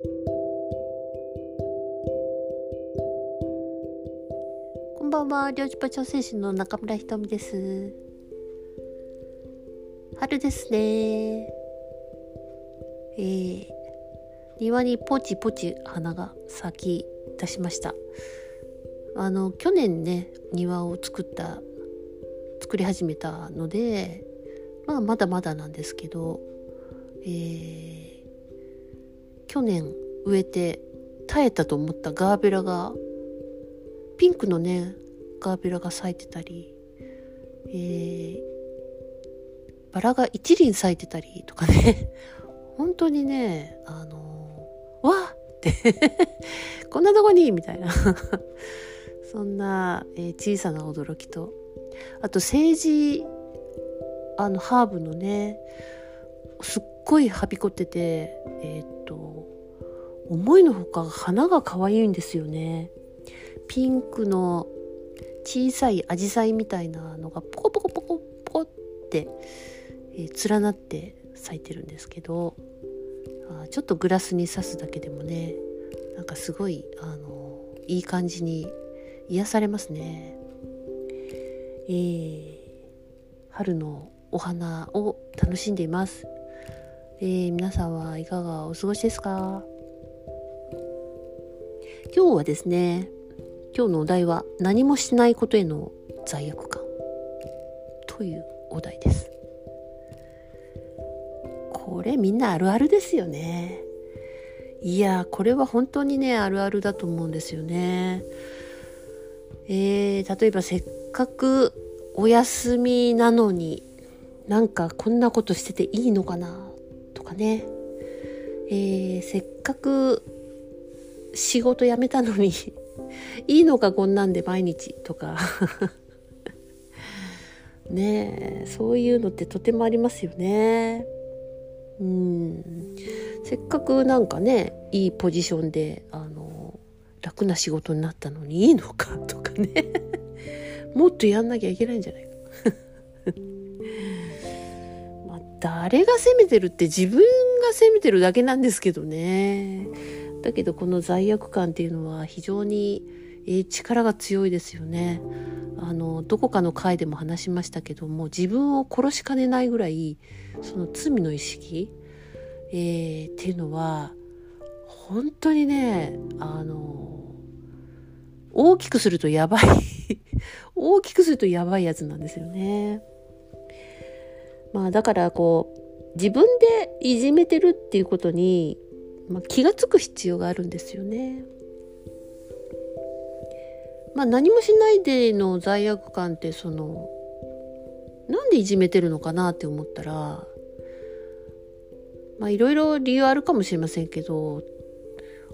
こんばんは、領事パ調整士の中村ひとみです。春ですね。えー、庭にポチポチ花が咲き出しました。あの、去年ね、庭を作った、作り始めたので、まあ、まだまだなんですけど、えー、去年植えて耐えたと思ったガーベラがピンクのねガーベラが咲いてたり、えー、バラが一輪咲いてたりとかね。本当にねあのー、わっって こんなとこにみたいな。そんな、えー、小さな驚きと。あと政治あのハーブのねすっごいはびこっててえっ、と思いのほか花が可愛いんですよねピンクの小さいアジサイみたいなのがポコポコポコポコって、え、連なって咲いてるんですけどあちょっとグラスに刺すだけでもねなんかすごいあのいい感じに癒されますね。えー、春のお花を楽しんでいます。えー、皆さんはいかがお過ごしですか？今日はですね今日のお題は何もしないことへの罪悪感。というお題です。これみんなあるあるですよね。いやこれは本当にねあるあるだと思うんですよね。えー、例えばせっかくお休みなのになんかこんなことしてていいのかな？かね、えー、せっかく仕事辞めたのに いいのかこんなんで毎日とか。ねえそういうのってとてもありますよね。うん。せっかくなんかねいいポジションであの楽な仕事になったのにいいのかとかね。もっとやんなきゃいけないんじゃないか。誰が責めてるって自分が責めてるだけなんですけどねだけどこの罪悪感っていうのは非常に、え、力が強いですよね。あのどこかの回でも話しましたけども自分を殺しかねないぐらいその罪の意識、えー、っていうのは本当にねあの大きくするとやばい大きくするとやばいやつなんですよね。まあだからこう自分でいじめてるっていうことにまあ、気が付く必要があるんですよね。まあ、何もしないでの罪悪感ってそのなんでいじめてるのかなって思ったらまあいろいろ理由あるかもしれませんけど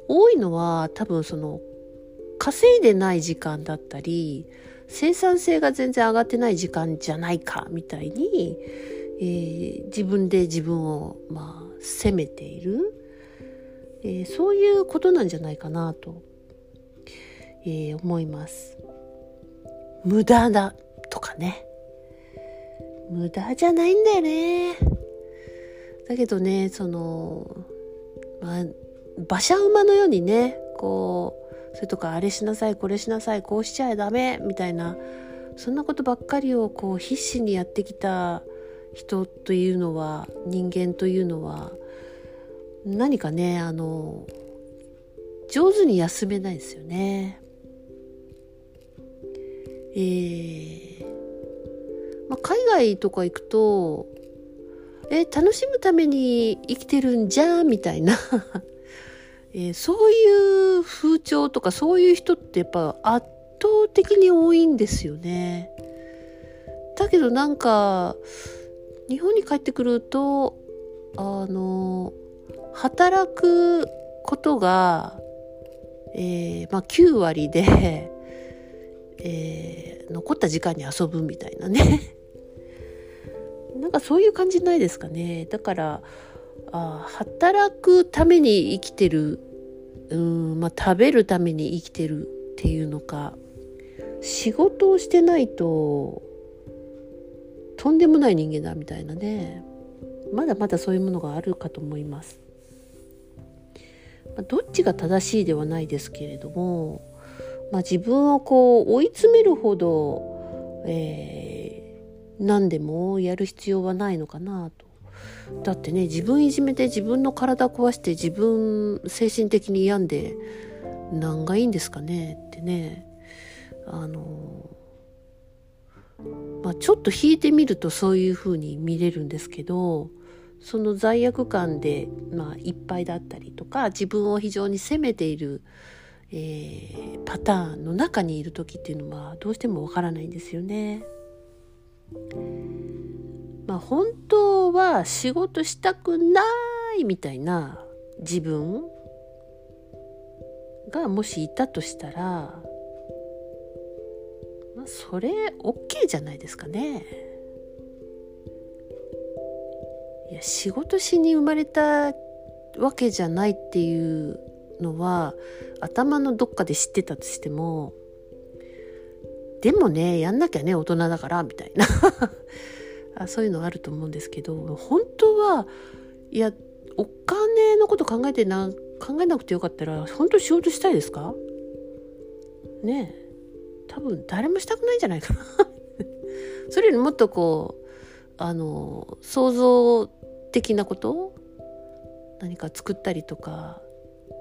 多いのは多分その稼いでない時間だったり生産性が全然上がってない時間じゃないかみたいに、えー、自分で自分をまあ責めているえー、そういうことなんじゃないかなと、えー、思います。無駄だとかね。無駄じゃないんだよね。だけどね、その、まあ、馬車馬のようにね、こう、それとかあれしなさい、これしなさい、こうしちゃダメ、みたいな、そんなことばっかりをこう必死にやってきた人というのは、人間というのは、何かねあの上手に休めないですよね。えーまあ、海外とか行くとえ楽しむために生きてるんじゃみたいな、えー、そういう風潮とかそういう人ってやっぱ圧倒的に多いんですよね。だけどなんか日本に帰ってくるとあの働くことが、えー、まあ、9割で、えー、残った時間に遊ぶみたいなね。なんかそういう感じないですかね。だからあ働くために生きてるうん、まあ、食べるために生きてるっていうのか仕事をしてないととんでもない人間だみたいなねまだまだそういうものがあるかと思います。まあ、どっちが正しいではないですけれども、まあ、自分をこう追い詰めるほど、えー、何でもやる必要はないのかなと。だってね自分いじめて自分の体壊して自分精神的に病んで何がいいんですかねってねあのまあ、ちょっと引いてみるとそういうふうに見れるんですけどその罪悪感で、まあ、いっぱいだったりとか自分を非常に責めている、えー、パターンの中にいる時っていうのはどうしてもわからないんですよね。まあ、本当は仕事したくないみたいな自分がもしいたとしたら、それ OK じゃないですかね。いや仕事しに生まれたわけじゃないっていうのは頭のどっかで知ってたとしてもでもねやんなきゃね大人だからみたいな。そういうのあると思うんですけど本当はいやお金のこと考えてな考えなくてよかったら本当仕事したいですか？ねえ。多分誰もしたくないんじゃないかな。それよりもっとこうあの創造的なこと？何か作ったりとか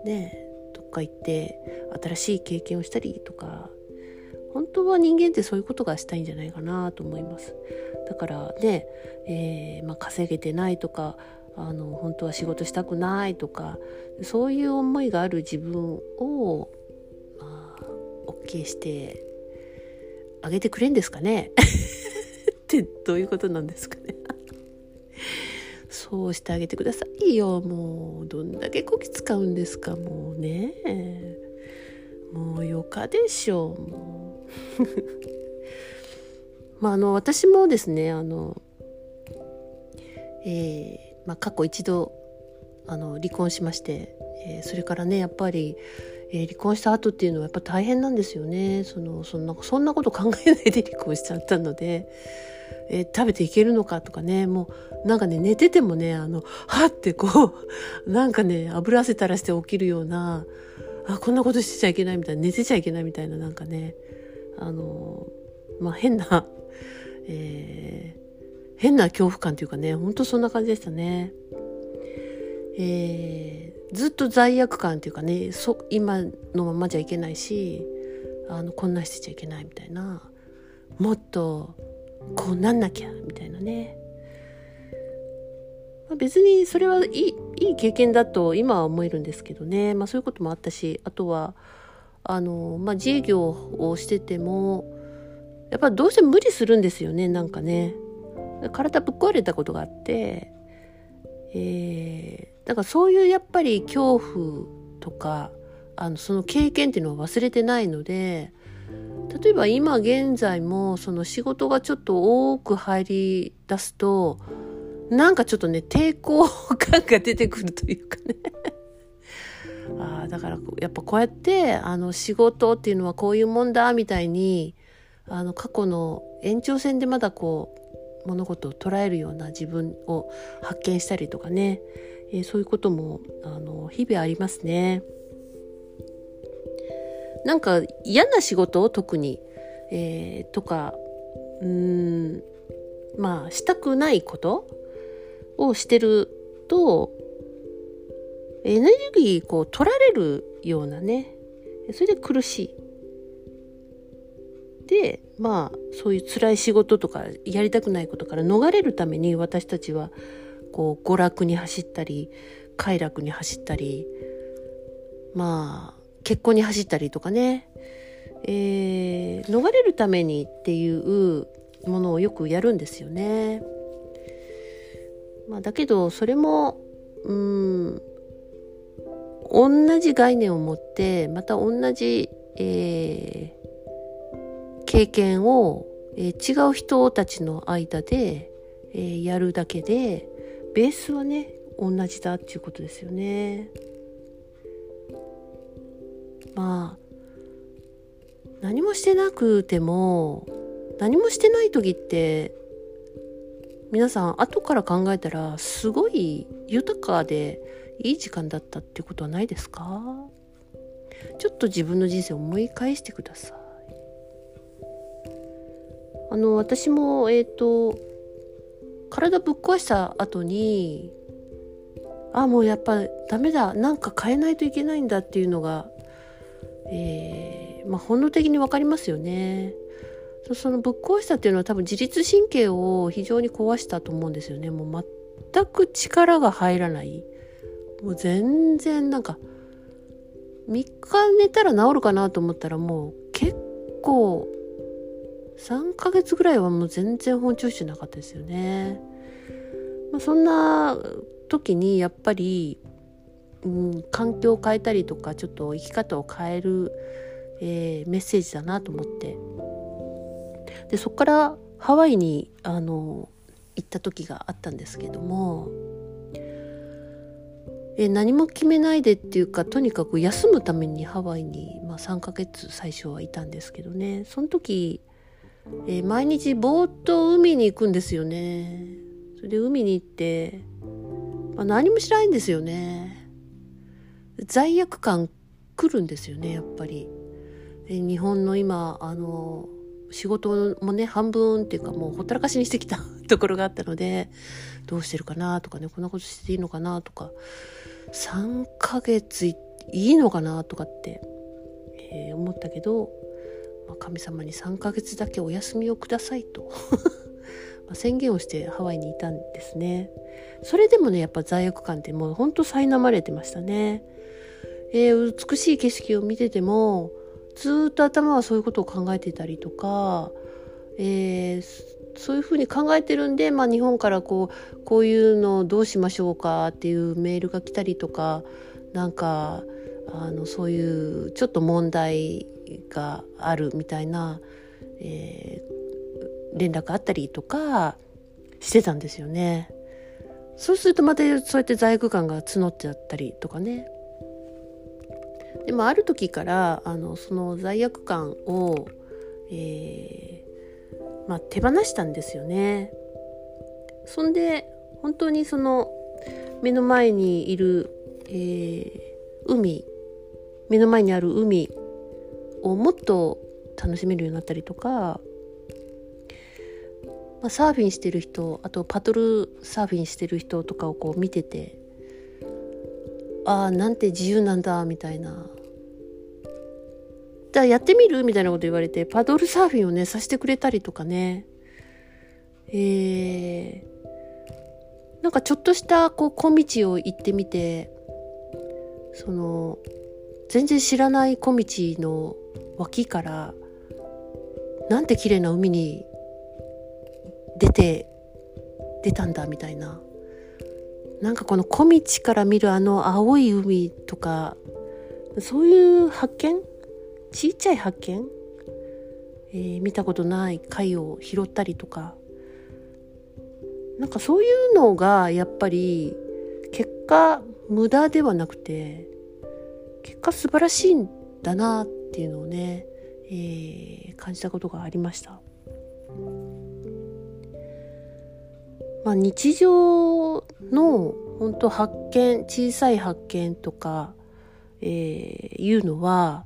ねどっか行って新しい経験をしたりとか。本当は人間ってそういうことがしたいんじゃないかなと思います。だからね、えー、まあ、稼げてないとかあの本当は仕事したくないとかそういう思いがある自分を、まあ、OK してあげてくれんですかね？ってどういうことなんですかね？そうしてあげてくださいよ。もうどんだけこき使うんですかもうね。もうよかでしょう。もう。まああの私もですねあのえー、まあ、過去一度あの離婚しまして、えー、それからねやっぱり、えー、離婚した後っていうのはやっぱ大変なんですよね。そのそんなそんなこと考えないで離婚しちゃったので。えー、食べていけるのかとかね。もうなんかね寝ててもねあのはってこう なんかね油汗垂らして起きるようなあこんなことしてちゃいけないみたいな寝てちゃいけないみたいななんかねあのまあ変な、えー、変な恐怖感というかねほんとそんな感じでしたね。えー、ずっと罪悪感というかねそ今のままじゃいけないしあのこんなしてちゃいけないみたいな。もっとこうなんなきゃみたいなね、まあ、別にそれはいいいい経験だと今は思えるんですけどね、まあ、そういうこともあったしあとはあの、まあ、自営業をしててもやっぱどうしても無理するんですよねなんかね。体ぶっ壊れたことがあってえー、だからそういうやっぱり恐怖とかあのその経験っていうのは忘れてないので例えば今現在もその仕事がちょっと多く入り出すとなんかちょっとね抵抗感が出てくるというかね。あだからやっぱこうやってあの仕事っていうのはこういうもんだみたいにあの過去の延長線でまだこう物事を捉えるような自分を発見したりとかね、えー、そういうこともあの日々ありますね。なんか嫌な仕事を特に、えー、とかうーんまあしたくないことをしてるとエネルギーこう取られるようなねそれで苦しい。でまあそういう辛い仕事とかやりたくないことから逃れるために私たちはこう娯楽に走ったり快楽に走ったりまあ結婚に走ったりとかね、えー、逃れるためにっていうものをよくやるんですよね。まあ、だけどそれもうん同じ概念を持ってまた同じ、えー、経験を、えー、違う人たちの間で、えー、やるだけでベースはね同じだっていうことですよね。まあ何もしてなくても何もしてない時って皆さん後から考えたらすごい豊かでいい時間だったってことはないですか？ちょっと自分の人生を思い返してくださいあの私もえっ、ー、と体ぶっ壊した後にあもうやっぱダメだなんか変えないといけないんだっていうのが、えー、まあ、本能的に分かりますよね。そのぶっ壊したっていうのは多分自律神経を非常に壊したと思うんですよね。もう全く力が入らない。もう全然なんか3日寝たら治るかなと思ったらもう結構3ヶ月ぐらいはもう全然本調子じゃなかったですよね。まあ、そんな時にやっぱり、うん、環境を変えたりとかちょっと生き方を変える、えー、メッセージだなと思ってでそこからハワイにあの行った時があったんですけども、え、何も決めないでっていうかとにかく休むためにハワイに、まあ、3ヶ月最初はいたんですけどねその時、えー、毎日ぼーっと海に行くんですよね。それで海に行ってまあ、何もしないんですよね罪悪感来るんですよねやっぱりえ日本の今あの仕事もね半分っていうかもうほったらかしにしてきたところがあったのでどうしてるかなとかねこんなことしていいのかなとか3ヶ月いいのかなとかって、えー、思ったけど、まあ、神様に3ヶ月だけお休みをくださいと。宣言をしてハワイにいたんですね。それでもねやっぱ罪悪感ってもうほんと苛まれてましたね、えー、美しい景色を見ててもずっと頭はそういうことを考えてたりとか、えー、そういうふうに考えてるんで、まあ、日本からこうこういうのどうしましょうかっていうメールが来たりとかなんかあのそういうちょっと問題があるみたいな、えー、連絡あったりとかしてたんですよね。そうするとまたそうやって罪悪感が募っちゃったりとかね。でもある時からあのその罪悪感を、えー、まあ、手放したんですよね。そんで本当にその目の前にいる、えー、海目の前にある海をもっと楽しめるようになったりとかまあ、サーフィンしてる人あとパドルサーフィンしてる人とかをこう見ててああなんて自由なんだみたいな。じゃあやってみる？みたいなこと言われてパドルサーフィンをねさせてくれたりとかね。えー、なんかちょっとしたこう小道を行ってみてその全然知らない小道の脇からなんて綺麗な海に出て出たんだみたいな。なんかこの小道から見るあの青い海とかそういう発見？ちっちゃい発見、えー、見たことない貝を拾ったりとか。なんかそういうのがやっぱり結果無駄ではなくて結果素晴らしいんだなっていうのをね、えー、感じたことがありました。まあ、日常の本当発見小さい発見とか、えー、いうのは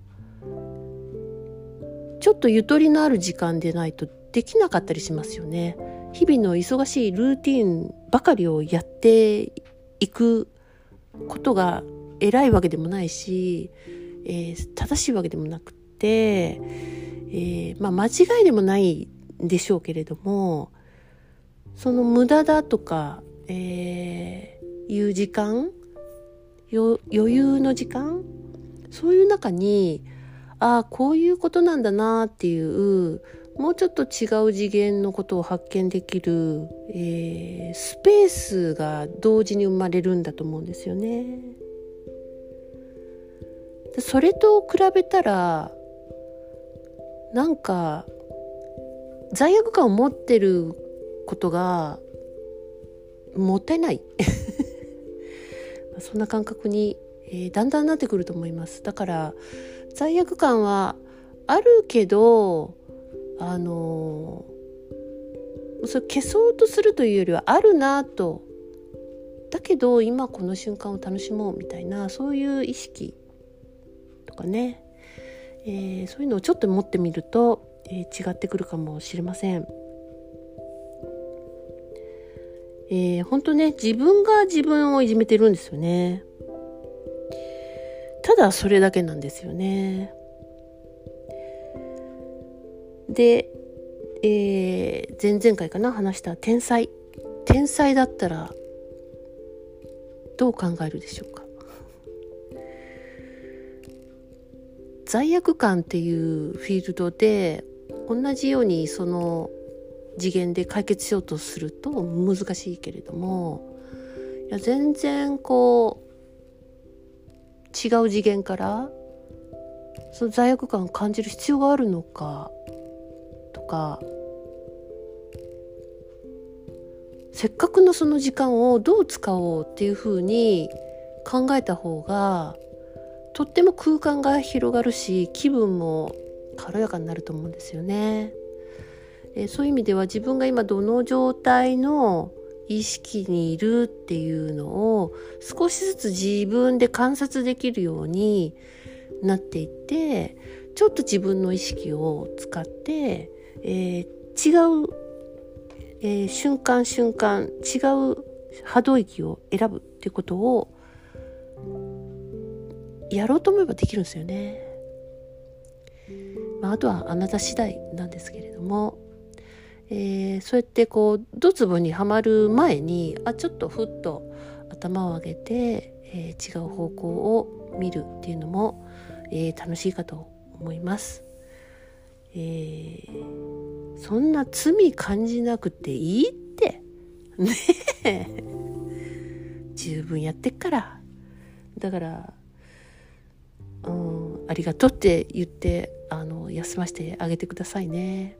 ちょっとゆとりのある時間でないとできなかったりしますよね。日々の忙しいルーティンばかりをやっていくことが偉いわけでもないし、えー、正しいわけでもなくて、えー、まあ、間違いでもないんでしょうけれどもその無駄だとか、えー、いう時間余裕の時間そういう中にああこういうことなんだなっていうもうちょっと違う次元のことを発見できる、えー、スペースが同時に生まれるんだと思うんですよね。それと比べたらなんか罪悪感を持ってることがもったいない。そんな感覚に、えー、だんだんなってくると思います。だから罪悪感はあるけどあのー、それ消そうとするというよりはあるなと。だけど今この瞬間を楽しもうみたいなそういう意識かね、えー、そういうのをちょっと持ってみると、えー、違ってくるかもしれません。えー、本当ね自分が自分をいじめてるんですよね。ただそれだけなんですよね。で、えー、前々回かな話した天才天才だったらどう考えるでしょうか罪悪感っていうフィールドで同じようにその次元で解決しようとすると難しいけれどもいや全然こう違う次元からその罪悪感を感じる必要があるのかとかせっかくのその時間をどう使おうっていうふうに考えた方がとっても空間が広がるし気分も軽やかになると思うんですよね。えそういう意味では自分が今どの状態の意識にいるっていうのを少しずつ自分で観察できるようになっていってちょっと自分の意識を使って、えー、違うえー、瞬間瞬間違う波動域を選ぶっていうことをやろうと思えばできるんですよね。まあ、あとはあなた次第なんですけれども、えー、そうやってこうドツボにはまる前にあちょっとふっと頭を上げて、えー、違う方向を見るっていうのも、えー、楽しいかと思います。えー、そんな罪感じなくていいって ねえ十分やってっからだからうんありがとうって言ってあの休ませてあげてくださいね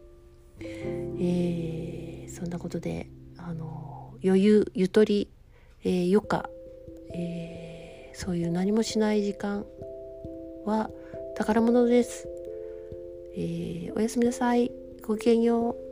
えー、そんなことであの余裕ゆとり、えー、余暇、えー、そういう何もしない時間は宝物ですえー、おやすみなさい。ごきげんよう。